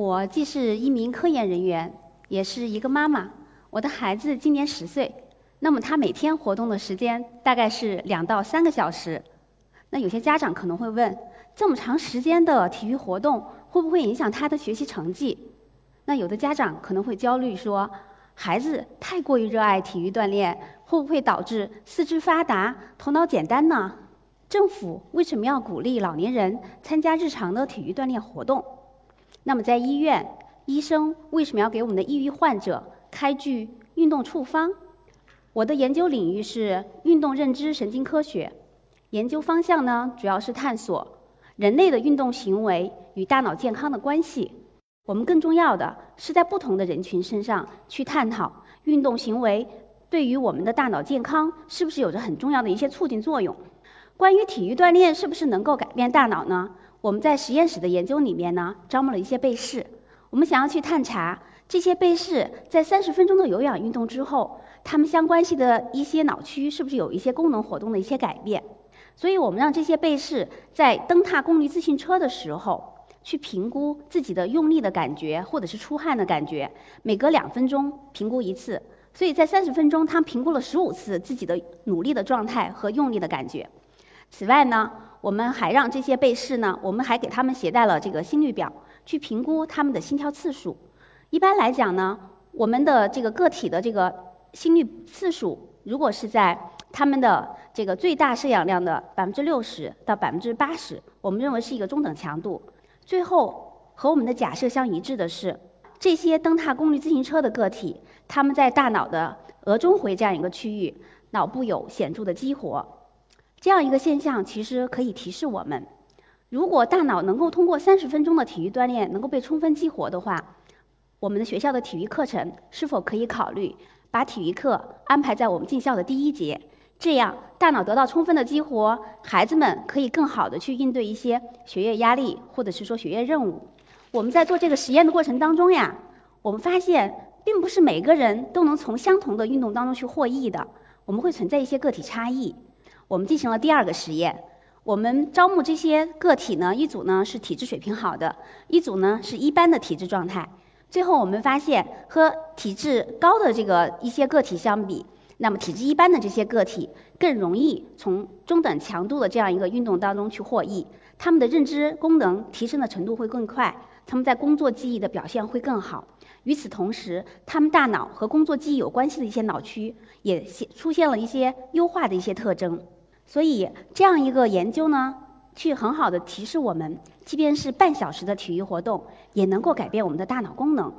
我既是一名科研人员，也是一个妈妈。我的孩子今年十岁，那么他每天活动的时间大概是两到三个小时。那有些家长可能会问：这么长时间的体育活动会不会影响他的学习成绩？那有的家长可能会焦虑说：孩子太过于热爱体育锻炼，会不会导致四肢发达、头脑简单呢？政府为什么要鼓励老年人参加日常的体育锻炼活动？那么在医院，医生为什么要给我们的抑郁患者开具运动处方？我的研究领域是运动认知神经科学，研究方向呢主要是探索人类的运动行为与大脑健康的关系。我们更重要的是在不同的人群身上去探讨运动行为对于我们的大脑健康是不是有着很重要的一些促进作用。关于体育锻炼是不是能够改变大脑呢？我们在实验室的研究里面呢，招募了一些被试。我们想要去探查这些被试在三十分钟的有氧运动之后，他们相关系的一些脑区是不是有一些功能活动的一些改变。所以我们让这些被试在蹬踏功率自行车的时候，去评估自己的用力的感觉或者是出汗的感觉，每隔两分钟评估一次。所以在三十分钟，他们评估了十五次自己的努力的状态和用力的感觉。此外呢，我们还让这些被试呢，我们还给他们携带了这个心率表，去评估他们的心跳次数。一般来讲呢，我们的这个个体的这个心率次数，如果是在他们的这个最大摄氧量的百分之六十到百分之八十，我们认为是一个中等强度。最后和我们的假设相一致的是，这些蹬踏功率自行车的个体，他们在大脑的额中回这样一个区域，脑部有显著的激活。这样一个现象其实可以提示我们：如果大脑能够通过三十分钟的体育锻炼能够被充分激活的话，我们的学校的体育课程是否可以考虑把体育课安排在我们进校的第一节？这样大脑得到充分的激活，孩子们可以更好的去应对一些学业压力或者是说学业任务。我们在做这个实验的过程当中呀，我们发现并不是每个人都能从相同的运动当中去获益的，我们会存在一些个体差异。我们进行了第二个实验，我们招募这些个体呢，一组呢是体质水平好的，一组呢是一般的体质状态。最后我们发现，和体质高的这个一些个体相比，那么体质一般的这些个体更容易从中等强度的这样一个运动当中去获益，他们的认知功能提升的程度会更快，他们在工作记忆的表现会更好。与此同时，他们大脑和工作记忆有关系的一些脑区也出现了一些优化的一些特征。所以，这样一个研究呢，去很好的提示我们，即便是半小时的体育活动，也能够改变我们的大脑功能。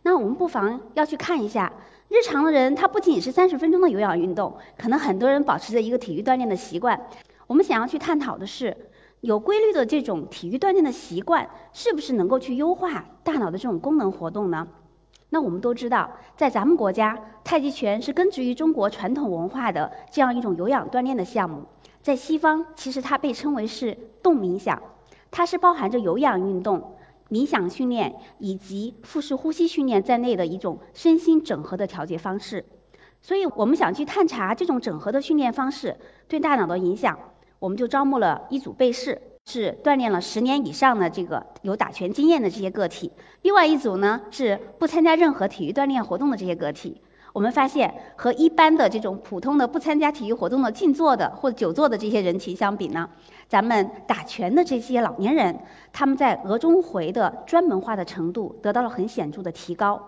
那我们不妨要去看一下，日常的人他不仅仅是三十分钟的有氧运动，可能很多人保持着一个体育锻炼的习惯。我们想要去探讨的是，有规律的这种体育锻炼的习惯，是不是能够去优化大脑的这种功能活动呢？那我们都知道，在咱们国家，太极拳是根植于中国传统文化的这样一种有氧锻炼的项目。在西方，其实它被称为是动冥想，它是包含着有氧运动、冥想训练以及腹式呼吸训练在内的一种身心整合的调节方式。所以，我们想去探查这种整合的训练方式对大脑的影响，我们就招募了一组被试。是锻炼了十年以上的这个有打拳经验的这些个体，另外一组呢是不参加任何体育锻炼活动的这些个体。我们发现和一般的这种普通的不参加体育活动的静坐的或者久坐的这些人群相比呢，咱们打拳的这些老年人，他们在额中回的专门化的程度得到了很显著的提高。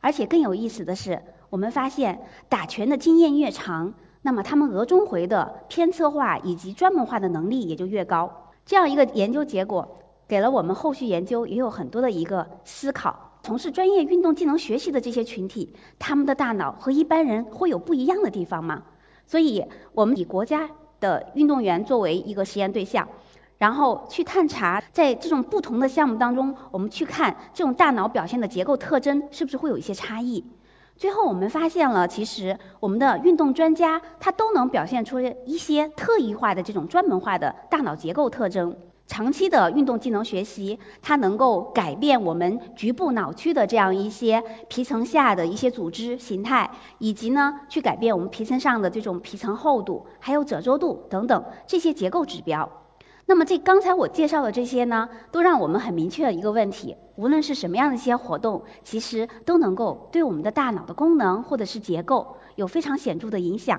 而且更有意思的是，我们发现打拳的经验越长，那么他们额中回的偏侧化以及专门化的能力也就越高。这样一个研究结果，给了我们后续研究也有很多的一个思考。从事专业运动技能学习的这些群体，他们的大脑和一般人会有不一样的地方吗？所以，我们以国家的运动员作为一个实验对象，然后去探查，在这种不同的项目当中，我们去看这种大脑表现的结构特征是不是会有一些差异。最后，我们发现了，其实我们的运动专家他都能表现出一些特异化的这种专门化的大脑结构特征。长期的运动技能学习，它能够改变我们局部脑区的这样一些皮层下的一些组织形态，以及呢，去改变我们皮层上的这种皮层厚度、还有褶皱度等等这些结构指标。那么这刚才我介绍的这些呢，都让我们很明确的一个问题：无论是什么样的一些活动，其实都能够对我们的大脑的功能或者是结构有非常显著的影响。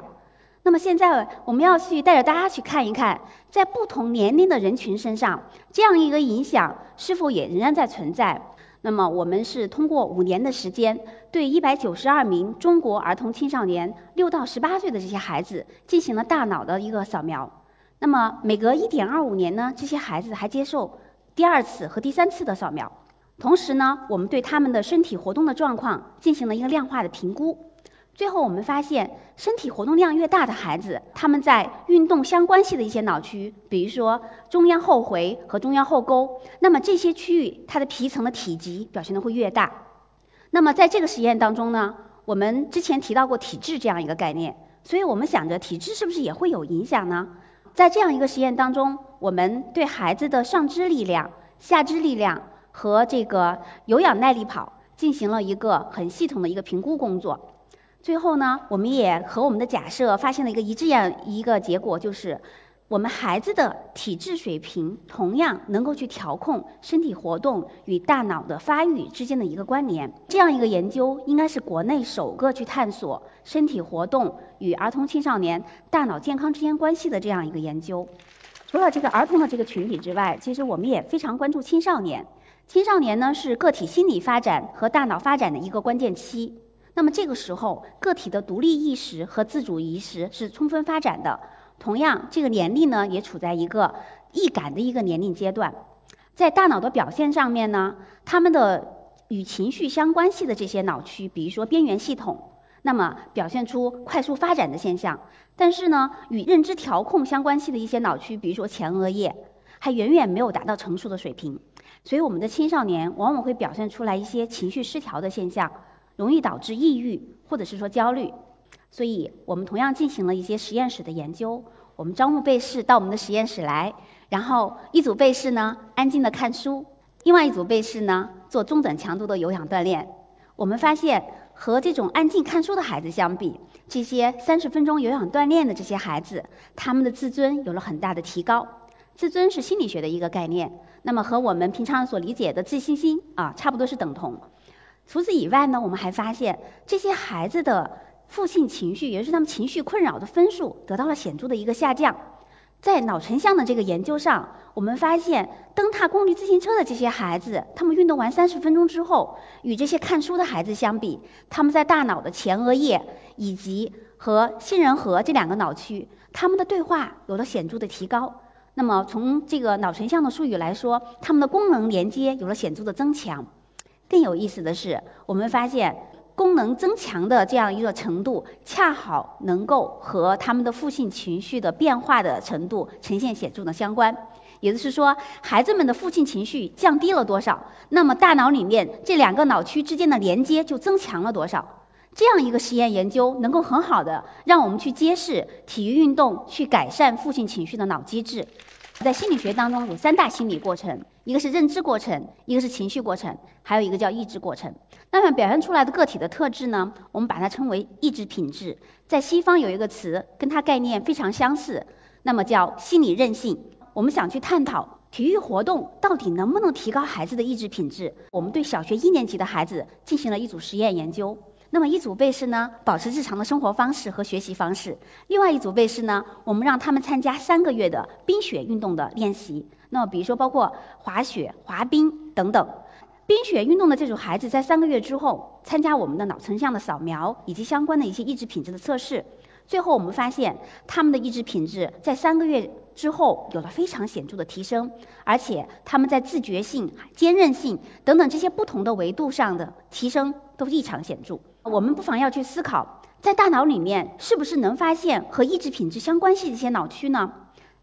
那么现在我们要去带着大家去看一看，在不同年龄的人群身上，这样一个影响是否也仍然在存在。那么我们是通过五年的时间，对一百九十二名中国儿童青少年六到十八岁的这些孩子进行了大脑的一个扫描。那么每隔一点二五年呢，这些孩子还接受第二次和第三次的扫描。同时呢，我们对他们的身体活动的状况进行了一个量化的评估。最后，我们发现，身体活动量越大的孩子，他们在运动相关系的一些脑区，比如说中央后回和中央后沟，那么这些区域它的皮层的体积表现的会越大。那么在这个实验当中呢，我们之前提到过体质这样一个概念，所以我们想着体质是不是也会有影响呢？在这样一个实验当中，我们对孩子的上肢力量、下肢力量和这个有氧耐力跑进行了一个很系统的一个评估工作。最后呢，我们也和我们的假设发现了一个一致样一个结果，就是我们孩子的体质水平同样能够去调控身体活动与大脑的发育之间的一个关联。这样一个研究应该是国内首个去探索身体活动与儿童青少年大脑健康之间关系的这样一个研究。除了这个儿童的这个群体之外，其实我们也非常关注青少年。青少年呢是个体心理发展和大脑发展的一个关键期。那么这个时候，个体的独立意识和自主意识是充分发展的。同样，这个年龄呢，也处在一个易感的一个年龄阶段。在大脑的表现上面呢，他们的与情绪相关系的这些脑区，比如说边缘系统，那么表现出快速发展的现象。但是呢，与认知调控相关系的一些脑区，比如说前额叶，还远远没有达到成熟的水平。所以，我们的青少年往往会表现出来一些情绪失调的现象。容易导致抑郁或者是说焦虑，所以我们同样进行了一些实验室的研究。我们招募被试到我们的实验室来，然后一组被试呢安静的看书，另外一组被试呢做中等强度的有氧锻炼。我们发现和这种安静看书的孩子相比，这些三十分钟有氧锻炼的这些孩子，他们的自尊有了很大的提高。自尊是心理学的一个概念，那么和我们平常所理解的自信心啊差不多是等同。除此以外呢，我们还发现这些孩子的负性情绪，也就是他们情绪困扰的分数得到了显著的一个下降。在脑成像的这个研究上，我们发现蹬踏功率自行车的这些孩子，他们运动完三十分钟之后，与这些看书的孩子相比，他们在大脑的前额叶以及和杏仁核这两个脑区，他们的对话有了显著的提高。那么从这个脑成像的术语来说，他们的功能连接有了显著的增强。更有意思的是，我们发现功能增强的这样一个程度，恰好能够和他们的负性情绪的变化的程度呈现显著的相关。也就是说，孩子们的负性情绪降低了多少，那么大脑里面这两个脑区之间的连接就增强了多少。这样一个实验研究，能够很好的让我们去揭示体育运动去改善负性情绪的脑机制。在心理学当中，有三大心理过程，一个是认知过程，一个是情绪过程，还有一个叫意志过程。那么表现出来的个体的特质呢，我们把它称为意志品质。在西方有一个词跟它概念非常相似，那么叫心理韧性。我们想去探讨体育活动到底能不能提高孩子的意志品质。我们对小学一年级的孩子进行了一组实验研究。那么一组被试呢，保持日常的生活方式和学习方式；另外一组被试呢，我们让他们参加三个月的冰雪运动的练习。那么比如说包括滑雪、滑冰等等。冰雪运动的这组孩子在三个月之后参加我们的脑成像的扫描以及相关的一些意志品质的测试。最后我们发现他们的意志品质在三个月之后有了非常显著的提升，而且他们在自觉性、坚韧性等等这些不同的维度上的提升都异常显著。我们不妨要去思考，在大脑里面是不是能发现和意志品质相关系的一些脑区呢？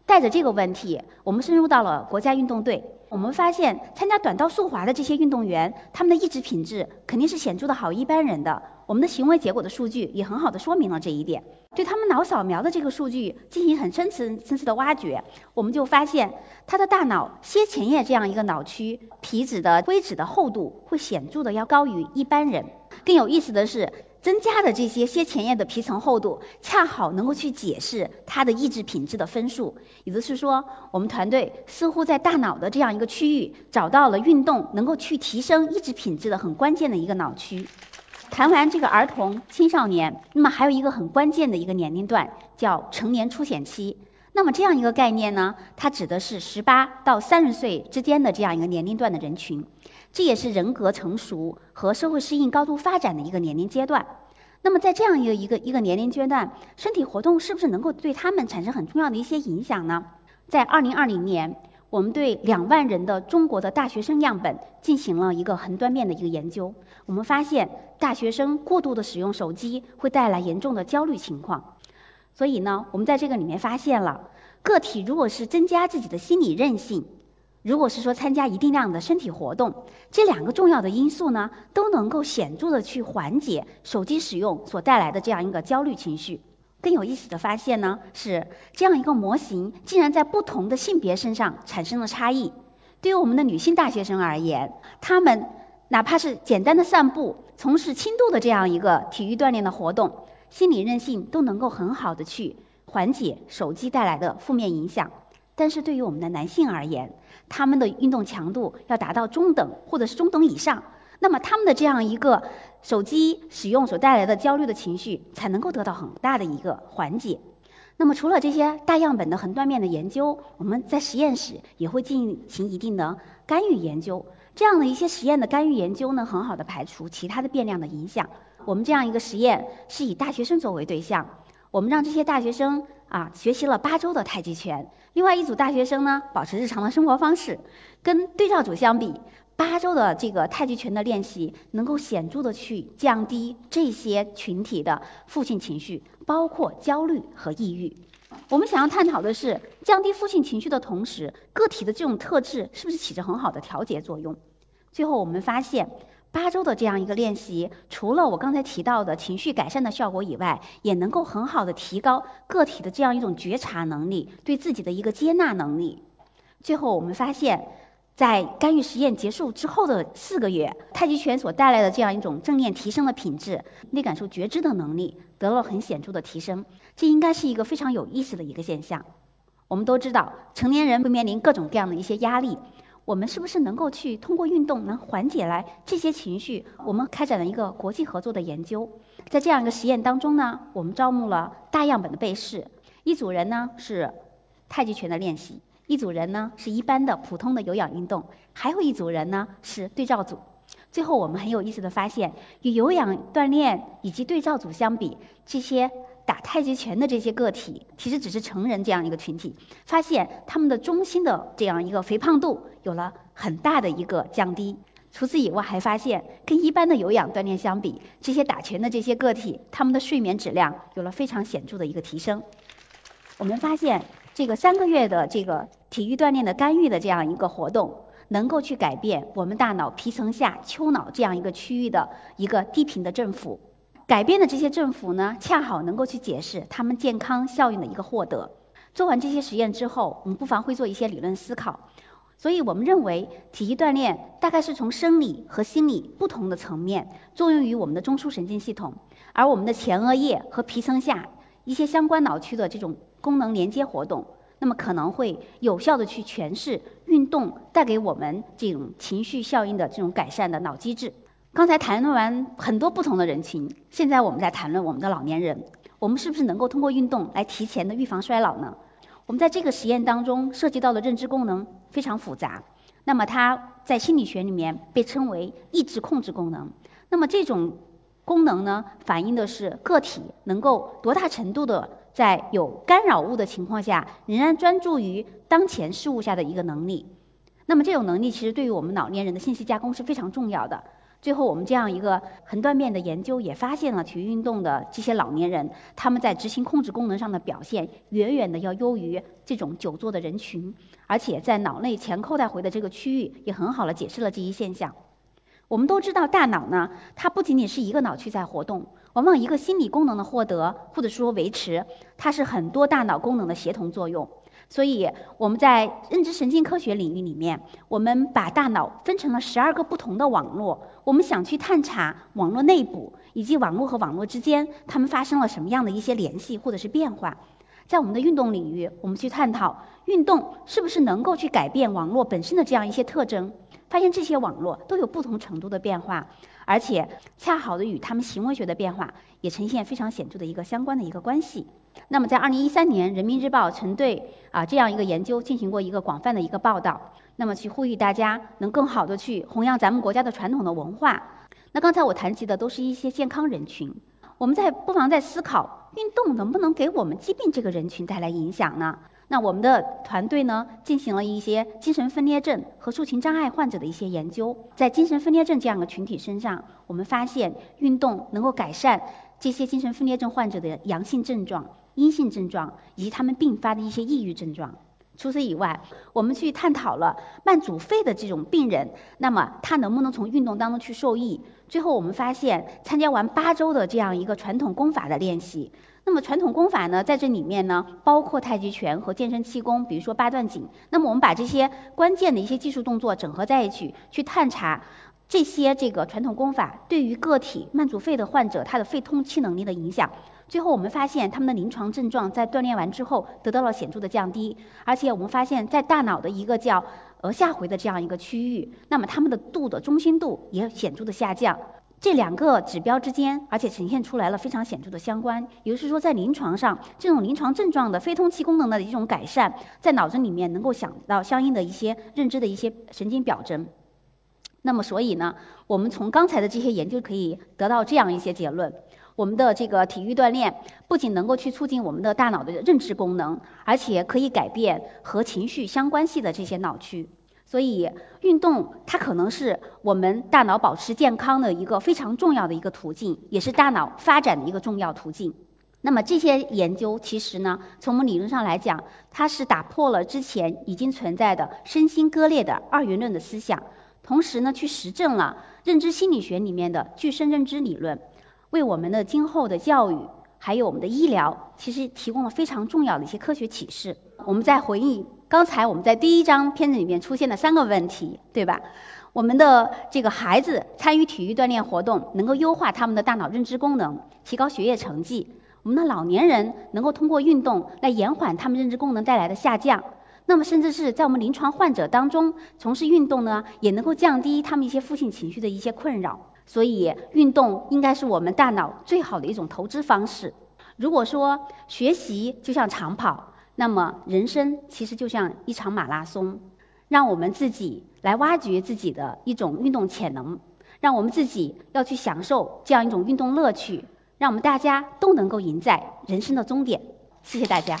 带着这个问题，我们深入到了国家运动队。我们发现，参加短道速滑的这些运动员，他们的意志品质肯定是显著的好一般人的。我们的行为结果的数据也很好的说明了这一点。对他们脑扫描的这个数据进行很深层层次的挖掘，我们就发现，他的大脑楔前叶这样一个脑区皮质的灰质的厚度会显著的要高于一般人。更有意思的是，增加的这些楔前叶的皮层厚度，恰好能够去解释它的意志品质的分数。也就是说，我们团队似乎在大脑的这样一个区域找到了运动能够去提升意志品质的很关键的一个脑区。谈完这个儿童、青少年，那么还有一个很关键的一个年龄段叫成年初显期。那么这样一个概念呢，它指的是十八到三十岁之间的这样一个年龄段的人群，这也是人格成熟和社会适应高度发展的一个年龄阶段。那么在这样一个一个一个年龄阶段，身体活动是不是能够对他们产生很重要的一些影响呢？在二零二零年，我们对两万人的中国的大学生样本进行了一个横断面的一个研究，我们发现大学生过度的使用手机会带来严重的焦虑情况。所以呢，我们在这个里面发现了，个体如果是增加自己的心理韧性，如果是说参加一定量的身体活动，这两个重要的因素呢，都能够显著的去缓解手机使用所带来的这样一个焦虑情绪。更有意思的发现呢，是这样一个模型竟然在不同的性别身上产生了差异。对于我们的女性大学生而言，她们哪怕是简单的散步，从事轻度的这样一个体育锻炼的活动。心理韧性都能够很好的去缓解手机带来的负面影响，但是对于我们的男性而言，他们的运动强度要达到中等或者是中等以上，那么他们的这样一个手机使用所带来的焦虑的情绪才能够得到很大的一个缓解。那么除了这些大样本的横断面的研究，我们在实验室也会进行一定的干预研究，这样的一些实验的干预研究呢，很好的排除其他的变量的影响。我们这样一个实验是以大学生作为对象，我们让这些大学生啊学习了八周的太极拳，另外一组大学生呢保持日常的生活方式。跟对照组相比，八周的这个太极拳的练习能够显著的去降低这些群体的负性情绪，包括焦虑和抑郁。我们想要探讨的是，降低负性情绪的同时，个体的这种特质是不是起着很好的调节作用？最后我们发现。八周的这样一个练习，除了我刚才提到的情绪改善的效果以外，也能够很好的提高个体的这样一种觉察能力，对自己的一个接纳能力。最后，我们发现，在干预实验结束之后的四个月，太极拳所带来的这样一种正念提升的品质，内感受觉知的能力得了很显著的提升。这应该是一个非常有意思的一个现象。我们都知道，成年人会面临各种各样的一些压力。我们是不是能够去通过运动能缓解来这些情绪？我们开展了一个国际合作的研究，在这样一个实验当中呢，我们招募了大样本的被试，一组人呢是太极拳的练习，一组人呢是一般的普通的有氧运动，还有一组人呢是对照组。最后我们很有意思的发现，与有氧锻炼以及对照组相比，这些。打太极拳的这些个体，其实只是成人这样一个群体，发现他们的中心的这样一个肥胖度有了很大的一个降低。除此以外，还发现跟一般的有氧锻炼相比，这些打拳的这些个体，他们的睡眠质量有了非常显著的一个提升。我们发现，这个三个月的这个体育锻炼的干预的这样一个活动，能够去改变我们大脑皮层下丘脑这样一个区域的一个低频的振幅。改变的这些政府呢，恰好能够去解释他们健康效应的一个获得。做完这些实验之后，我们不妨会做一些理论思考。所以我们认为，体育锻炼大概是从生理和心理不同的层面作用于我们的中枢神经系统，而我们的前额叶和皮层下一些相关脑区的这种功能连接活动，那么可能会有效的去诠释运动带给我们这种情绪效应的这种改善的脑机制。刚才谈论完很多不同的人群，现在我们在谈论我们的老年人，我们是不是能够通过运动来提前的预防衰老呢？我们在这个实验当中涉及到的认知功能非常复杂，那么它在心理学里面被称为意志控制功能。那么这种功能呢，反映的是个体能够多大程度的在有干扰物的情况下，仍然专注于当前事物下的一个能力。那么这种能力其实对于我们老年人的信息加工是非常重要的。最后，我们这样一个横断面的研究也发现了，体育运动的这些老年人，他们在执行控制功能上的表现远远的要优于这种久坐的人群，而且在脑内前扣带回的这个区域也很好的解释了这一现象。我们都知道，大脑呢，它不仅仅是一个脑区在活动，往往一个心理功能的获得或者说维持，它是很多大脑功能的协同作用。所以我们在认知神经科学领域里面，我们把大脑分成了十二个不同的网络。我们想去探查网络内部以及网络和网络之间，它们发生了什么样的一些联系或者是变化。在我们的运动领域，我们去探讨运动是不是能够去改变网络本身的这样一些特征，发现这些网络都有不同程度的变化，而且恰好的与他们行为学的变化也呈现非常显著的一个相关的一个关系。那么，在二零一三年，《人民日报》曾对啊这样一个研究进行过一个广泛的一个报道，那么去呼吁大家能更好的去弘扬咱们国家的传统的文化。那刚才我谈及的都是一些健康人群，我们在不妨在思考，运动能不能给我们疾病这个人群带来影响呢？那我们的团队呢进行了一些精神分裂症和抒情障碍患者的一些研究，在精神分裂症这样的群体身上，我们发现运动能够改善这些精神分裂症患者的阳性症状。阴性症状以及他们并发的一些抑郁症状。除此以外，我们去探讨了慢阻肺的这种病人，那么他能不能从运动当中去受益？最后我们发现，参加完八周的这样一个传统功法的练习，那么传统功法呢，在这里面呢，包括太极拳和健身气功，比如说八段锦。那么我们把这些关键的一些技术动作整合在一起，去探查这些这个传统功法对于个体慢阻肺的患者他的肺通气能力的影响。最后，我们发现他们的临床症状在锻炼完之后得到了显著的降低，而且我们发现，在大脑的一个叫额下回的这样一个区域，那么他们的度的中心度也显著的下降。这两个指标之间，而且呈现出来了非常显著的相关。也就是说，在临床上，这种临床症状的非通气功能的一种改善，在脑子里面能够想到相应的一些认知的一些神经表征。那么，所以呢，我们从刚才的这些研究可以得到这样一些结论。我们的这个体育锻炼不仅能够去促进我们的大脑的认知功能，而且可以改变和情绪相关系的这些脑区。所以，运动它可能是我们大脑保持健康的一个非常重要的一个途径，也是大脑发展的一个重要途径。那么，这些研究其实呢，从我们理论上来讲，它是打破了之前已经存在的身心割裂的二元论的思想，同时呢，去实证了认知心理学里面的具身认知理论。为我们的今后的教育，还有我们的医疗，其实提供了非常重要的一些科学启示。我们在回忆刚才我们在第一章片子里面出现的三个问题，对吧？我们的这个孩子参与体育锻炼活动，能够优化他们的大脑认知功能，提高学业成绩。我们的老年人能够通过运动来延缓他们认知功能带来的下降。那么，甚至是在我们临床患者当中从事运动呢，也能够降低他们一些负性情绪的一些困扰。所以，运动应该是我们大脑最好的一种投资方式。如果说学习就像长跑，那么人生其实就像一场马拉松。让我们自己来挖掘自己的一种运动潜能，让我们自己要去享受这样一种运动乐趣，让我们大家都能够赢在人生的终点。谢谢大家。